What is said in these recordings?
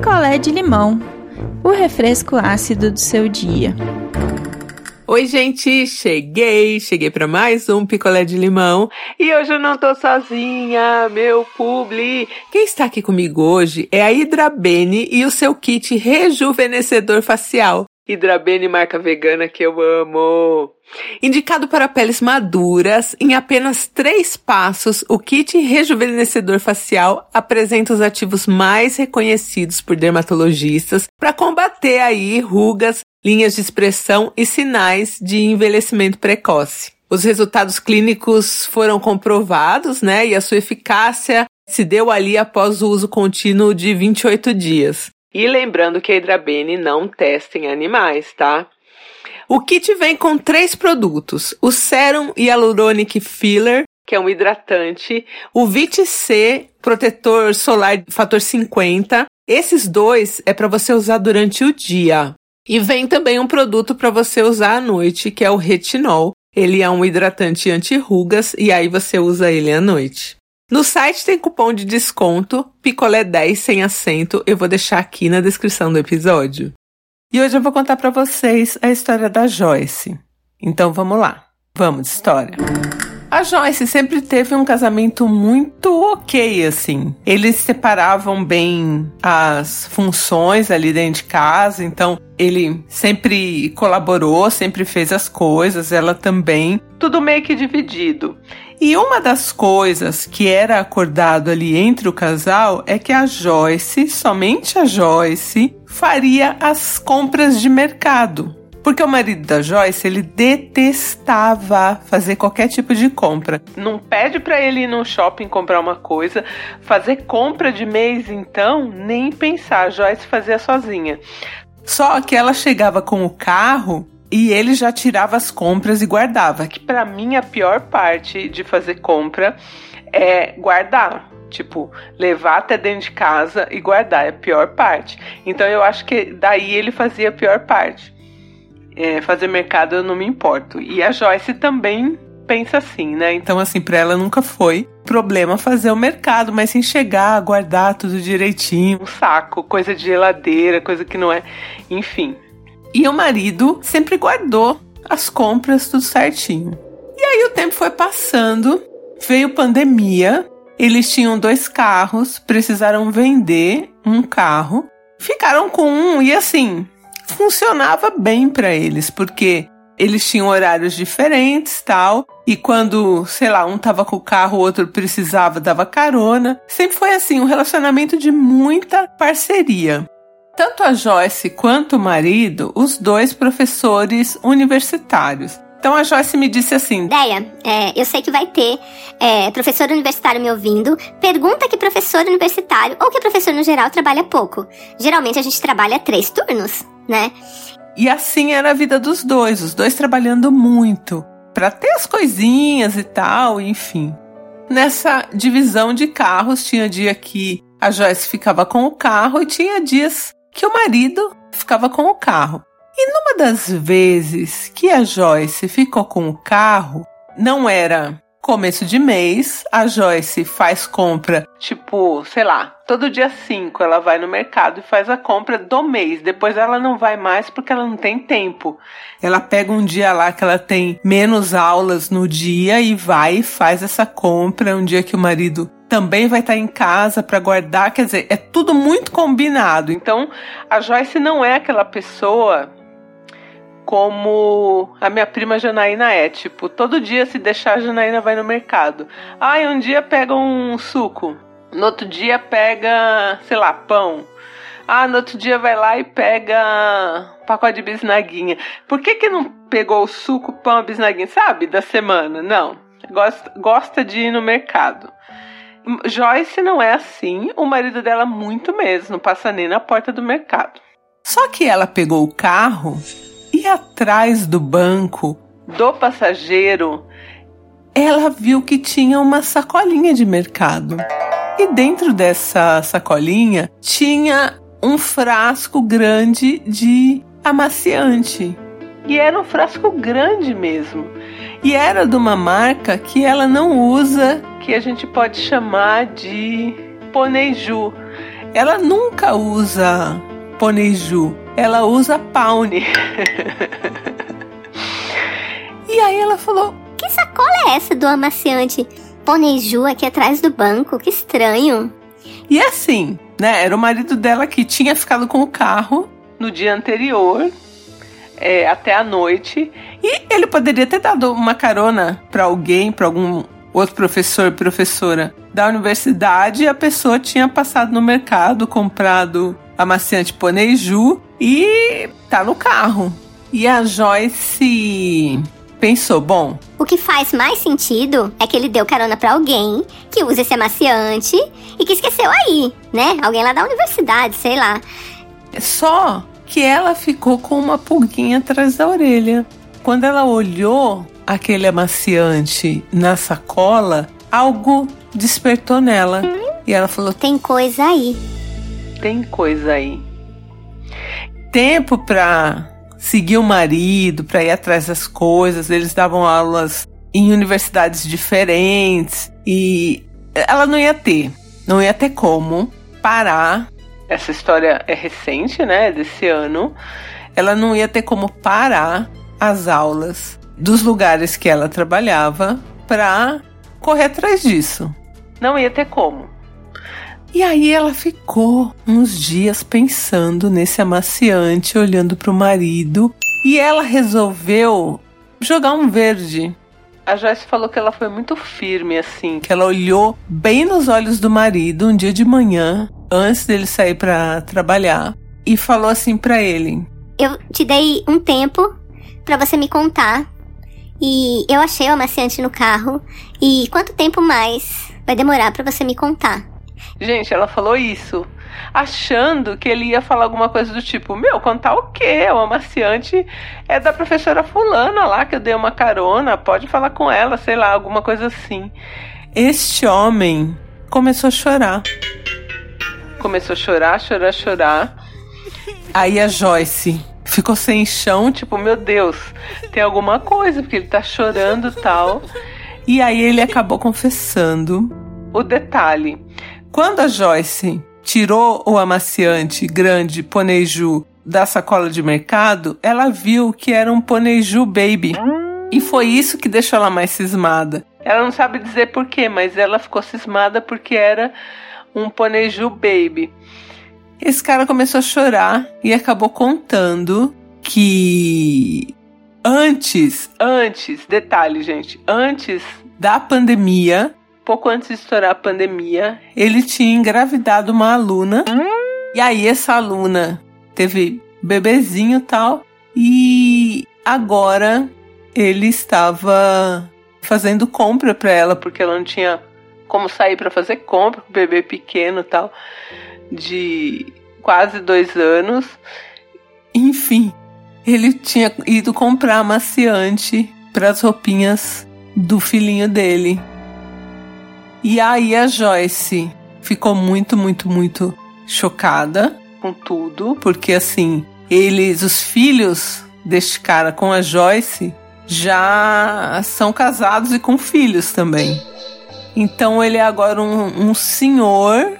picolé de limão, o refresco ácido do seu dia. Oi, gente, cheguei, cheguei para mais um picolé de limão e hoje eu não tô sozinha, meu publi. Quem está aqui comigo hoje é a Hidrabene e o seu kit rejuvenescedor facial. Hidrabene marca vegana que eu amo. Indicado para peles maduras, em apenas três passos, o kit rejuvenescedor facial apresenta os ativos mais reconhecidos por dermatologistas para combater aí rugas, linhas de expressão e sinais de envelhecimento precoce. Os resultados clínicos foram comprovados, né? E a sua eficácia se deu ali após o uso contínuo de 28 dias. E lembrando que a Hidrabene não testa em animais, tá? O kit vem com três produtos: o Serum Hyaluronic Filler, que é um hidratante, o Vit C, protetor solar fator 50. Esses dois é para você usar durante o dia. E vem também um produto para você usar à noite, que é o retinol. Ele é um hidratante anti-rugas e aí você usa ele à noite. No site tem cupom de desconto picolé 10 sem acento. Eu vou deixar aqui na descrição do episódio. E hoje eu vou contar para vocês a história da Joyce. Então vamos lá. Vamos de história. A Joyce sempre teve um casamento muito ok, assim. Eles separavam bem as funções ali dentro de casa, então ele sempre colaborou, sempre fez as coisas, ela também. Tudo meio que dividido. E uma das coisas que era acordado ali entre o casal é que a Joyce, somente a Joyce, faria as compras de mercado. Porque o marido da Joyce, ele detestava fazer qualquer tipo de compra. Não pede para ele ir no shopping comprar uma coisa, fazer compra de mês então, nem pensar. A Joyce fazia sozinha. Só que ela chegava com o carro e ele já tirava as compras e guardava. Que para mim a pior parte de fazer compra é guardar. Tipo, levar até dentro de casa e guardar é a pior parte. Então eu acho que daí ele fazia a pior parte. É, fazer mercado eu não me importo. E a Joyce também pensa assim, né? Então, assim, pra ela nunca foi problema fazer o mercado, mas sem chegar, guardar tudo direitinho. Um saco, coisa de geladeira, coisa que não é. Enfim, e o marido sempre guardou as compras tudo certinho. E aí o tempo foi passando, veio pandemia, eles tinham dois carros, precisaram vender um carro, ficaram com um e assim, funcionava bem para eles, porque eles tinham horários diferentes, tal, e quando, sei lá, um tava com o carro, o outro precisava, dava carona. Sempre foi assim, um relacionamento de muita parceria. Tanto a Joyce quanto o marido, os dois professores universitários. Então a Joyce me disse assim: Deia, é, eu sei que vai ter é, professor universitário me ouvindo. Pergunta que professor universitário ou que professor no geral trabalha pouco. Geralmente a gente trabalha três turnos, né? E assim era a vida dos dois, os dois trabalhando muito para ter as coisinhas e tal, enfim. Nessa divisão de carros, tinha dia que a Joyce ficava com o carro e tinha dias que o marido ficava com o carro. E numa das vezes que a Joyce ficou com o carro, não era começo de mês, a Joyce faz compra, tipo, sei lá, todo dia 5 ela vai no mercado e faz a compra do mês. Depois ela não vai mais porque ela não tem tempo. Ela pega um dia lá que ela tem menos aulas no dia e vai e faz essa compra, um dia que o marido também vai estar em casa para guardar, quer dizer, é tudo muito combinado. Então, a Joyce não é aquela pessoa como a minha prima Janaína é, tipo, todo dia se deixar a Janaína vai no mercado. Ai, um dia pega um suco, no outro dia pega, sei lá, pão. Ah, no outro dia vai lá e pega um pacote de bisnaguinha. Por que que não pegou o suco, pão, bisnaguinha, sabe, da semana? Não. Gosta, gosta de ir no mercado. Joyce não é assim, o marido dela muito mesmo, não passa nem na porta do mercado. Só que ela pegou o carro atrás do banco do passageiro ela viu que tinha uma sacolinha de mercado. E dentro dessa sacolinha tinha um frasco grande de amaciante. E era um frasco grande mesmo. E era de uma marca que ela não usa, que a gente pode chamar de Poneju. ela nunca usa Poneju, ela usa Paune. e aí ela falou: Que sacola é essa do amaciante Poneju aqui atrás do banco? Que estranho. E assim, né? Era o marido dela que tinha ficado com o carro no dia anterior, é, até a noite. E ele poderia ter dado uma carona para alguém, para algum outro professor, professora da universidade. A pessoa tinha passado no mercado, comprado amaciante Poneju e tá no carro. E a Joyce pensou, bom. O que faz mais sentido é que ele deu carona para alguém que usa esse amaciante e que esqueceu aí, né? Alguém lá da universidade, sei lá. Só que ela ficou com uma pulguinha atrás da orelha. Quando ela olhou aquele amaciante na sacola, algo despertou nela. E ela falou: Tem coisa aí. Tem coisa aí. Tempo pra seguir o marido, pra ir atrás das coisas. Eles davam aulas em universidades diferentes e ela não ia ter, não ia ter como parar essa história é recente, né, desse ano, ela não ia ter como parar as aulas dos lugares que ela trabalhava para correr atrás disso. Não ia ter como. E aí ela ficou uns dias pensando nesse amaciante, olhando para o marido, e ela resolveu jogar um verde. A Joyce falou que ela foi muito firme assim, que ela olhou bem nos olhos do marido um dia de manhã antes dele sair para trabalhar e falou assim para ele: Eu te dei um tempo para você me contar e eu achei o amaciante no carro e quanto tempo mais vai demorar para você me contar? Gente, ela falou isso achando que ele ia falar alguma coisa do tipo: Meu, contar o quê? O amaciante é da professora Fulana lá, que eu dei uma carona, pode falar com ela, sei lá, alguma coisa assim. Este homem começou a chorar começou a chorar, chorar, chorar. Aí a Joyce ficou sem chão, tipo, meu Deus, tem alguma coisa, porque ele tá chorando tal. E aí ele acabou confessando o detalhe. Quando a Joyce tirou o amaciante grande Poneju da sacola de mercado, ela viu que era um Poneju Baby. E foi isso que deixou ela mais cismada. Ela não sabe dizer porquê, mas ela ficou cismada porque era um Poneju Baby. Esse cara começou a chorar e acabou contando que antes, antes, detalhe, gente, antes da pandemia, pouco antes de estourar a pandemia, ele tinha engravidado uma aluna. E aí essa aluna teve bebezinho e tal. E agora ele estava fazendo compra para ela porque ela não tinha como sair para fazer compra com o bebê pequeno tal, de quase dois anos. Enfim, ele tinha ido comprar amaciante para as roupinhas do filhinho dele. E aí a Joyce ficou muito, muito, muito chocada com tudo, porque assim, eles, os filhos deste cara com a Joyce, já são casados e com filhos também. Então ele é agora um, um senhor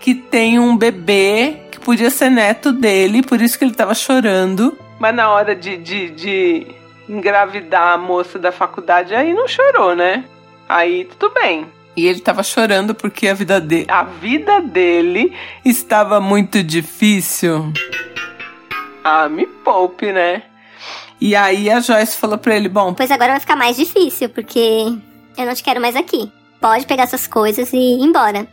que tem um bebê que podia ser neto dele, por isso que ele tava chorando. Mas na hora de, de, de engravidar a moça da faculdade, aí não chorou, né? Aí tudo bem. E ele tava chorando porque a vida, de, a vida dele estava muito difícil. Ah, me poupe, né? E aí a Joyce falou pra ele: Bom, pois agora vai ficar mais difícil, porque eu não te quero mais aqui. Pode pegar suas coisas e ir embora.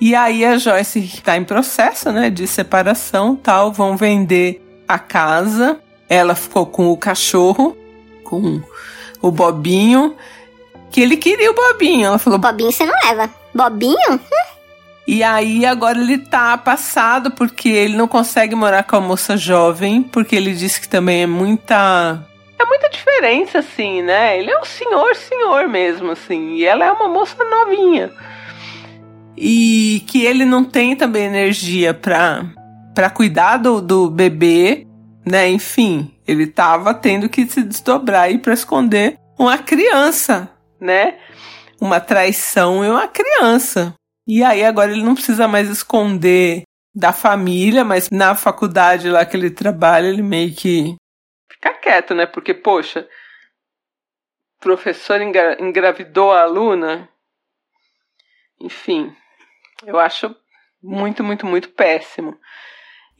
E aí a Joyce tá em processo, né, de separação, tal, vão vender a casa. Ela ficou com o cachorro, com o Bobinho, que ele queria o Bobinho. Ela falou: Bobinho você não leva. Bobinho? Hum. E aí agora ele tá passado porque ele não consegue morar com a moça jovem, porque ele disse que também é muita é muita diferença, assim, né? Ele é um senhor, senhor mesmo, assim. E ela é uma moça novinha. E que ele não tem também energia pra, pra cuidar do, do bebê, né? Enfim, ele tava tendo que se desdobrar aí pra esconder uma criança, né? Uma traição e uma criança. E aí agora ele não precisa mais esconder da família, mas na faculdade lá que ele trabalha, ele meio que fica quieto, né? Porque, poxa, professor engra engravidou a aluna. Enfim, eu acho muito, muito, muito péssimo.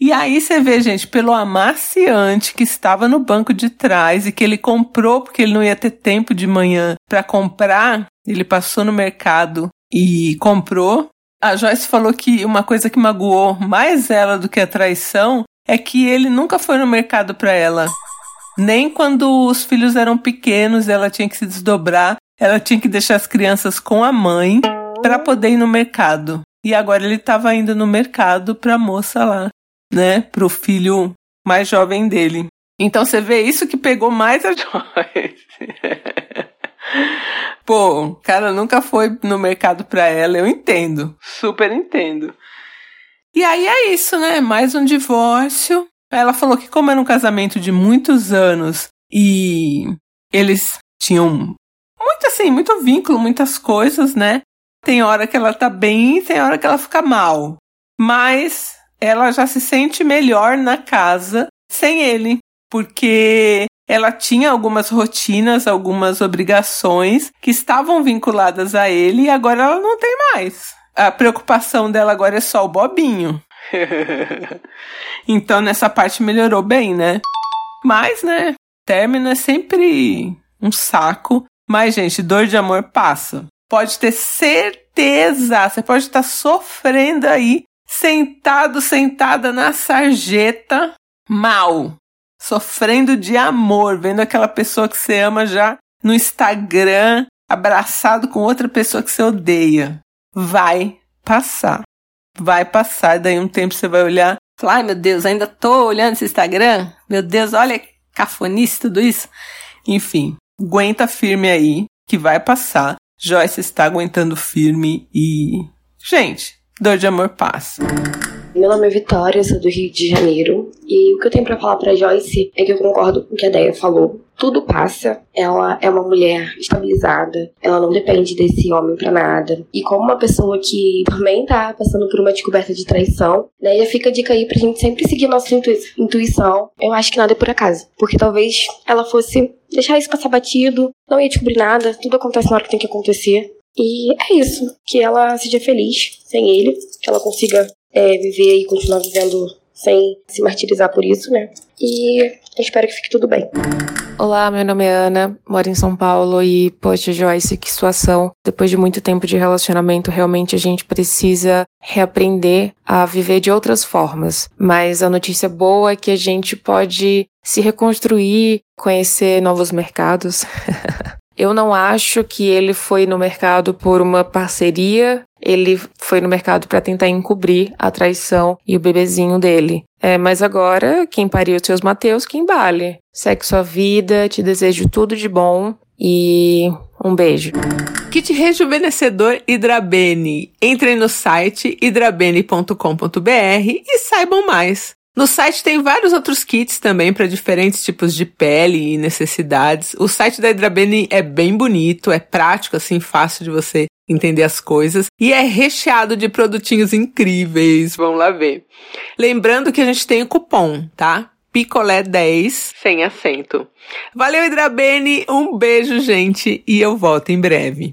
E aí você vê, gente, pelo amaciante que estava no banco de trás e que ele comprou porque ele não ia ter tempo de manhã para comprar, ele passou no mercado e comprou. A Joyce falou que uma coisa que magoou mais ela do que a traição é que ele nunca foi no mercado para ela. Nem quando os filhos eram pequenos, ela tinha que se desdobrar, ela tinha que deixar as crianças com a mãe para poder ir no mercado. E agora ele estava indo no mercado para a moça lá, né, pro filho mais jovem dele. Então você vê isso que pegou mais a Joyce. Pô, cara nunca foi no mercado pra ela, eu entendo. Super entendo. E aí é isso, né? Mais um divórcio. Ela falou que, como era um casamento de muitos anos e eles tinham muito assim, muito vínculo, muitas coisas, né? Tem hora que ela tá bem tem hora que ela fica mal. Mas ela já se sente melhor na casa sem ele, porque ela tinha algumas rotinas, algumas obrigações que estavam vinculadas a ele e agora ela não tem mais. A preocupação dela agora é só o Bobinho. então nessa parte melhorou bem, né? Mas, né? Término é sempre um saco. Mas, gente, dor de amor passa. Pode ter certeza. Você pode estar sofrendo aí, sentado, sentada na sarjeta, mal. Sofrendo de amor, vendo aquela pessoa que você ama já no Instagram, abraçado com outra pessoa que você odeia. Vai passar vai passar, daí um tempo você vai olhar, ai meu Deus, ainda tô olhando esse Instagram? Meu Deus, olha cafonice tudo isso. Enfim, aguenta firme aí, que vai passar. Joyce está aguentando firme e. Gente, dor de amor passa. Meu nome é Vitória, sou do Rio de Janeiro. E o que eu tenho para falar para Joyce é que eu concordo com o que a Deia falou. Tudo passa. Ela é uma mulher estabilizada. Ela não depende desse homem para nada. E como uma pessoa que também tá passando por uma descoberta de traição, né, já fica a dica aí pra gente sempre seguir nossa intui intuição. Eu acho que nada é por acaso. Porque talvez ela fosse deixar isso passar batido, não ia descobrir nada, tudo acontece na hora que tem que acontecer. E é isso. Que ela seja feliz sem ele, que ela consiga é, viver e continuar vivendo sem se martirizar por isso, né? E eu espero que fique tudo bem. Olá, meu nome é Ana, moro em São Paulo e, poxa, Joyce, que situação. Depois de muito tempo de relacionamento, realmente a gente precisa reaprender a viver de outras formas. Mas a notícia boa é que a gente pode se reconstruir, conhecer novos mercados. Eu não acho que ele foi no mercado por uma parceria, ele foi no mercado para tentar encobrir a traição e o bebezinho dele. É, mas agora, quem pariu os seus Mateus, que embale. Segue sua vida, te desejo tudo de bom e um beijo. Kit rejuvenescedor Hidrabene. Entrem no site hidrabene.com.br e saibam mais. No site tem vários outros kits também para diferentes tipos de pele e necessidades. O site da Hidrabene é bem bonito, é prático, assim, fácil de você entender as coisas e é recheado de produtinhos incríveis. Vamos lá ver. Lembrando que a gente tem o cupom, tá? Picolé 10 sem acento. Valeu, Hidrabene, um beijo, gente, e eu volto em breve.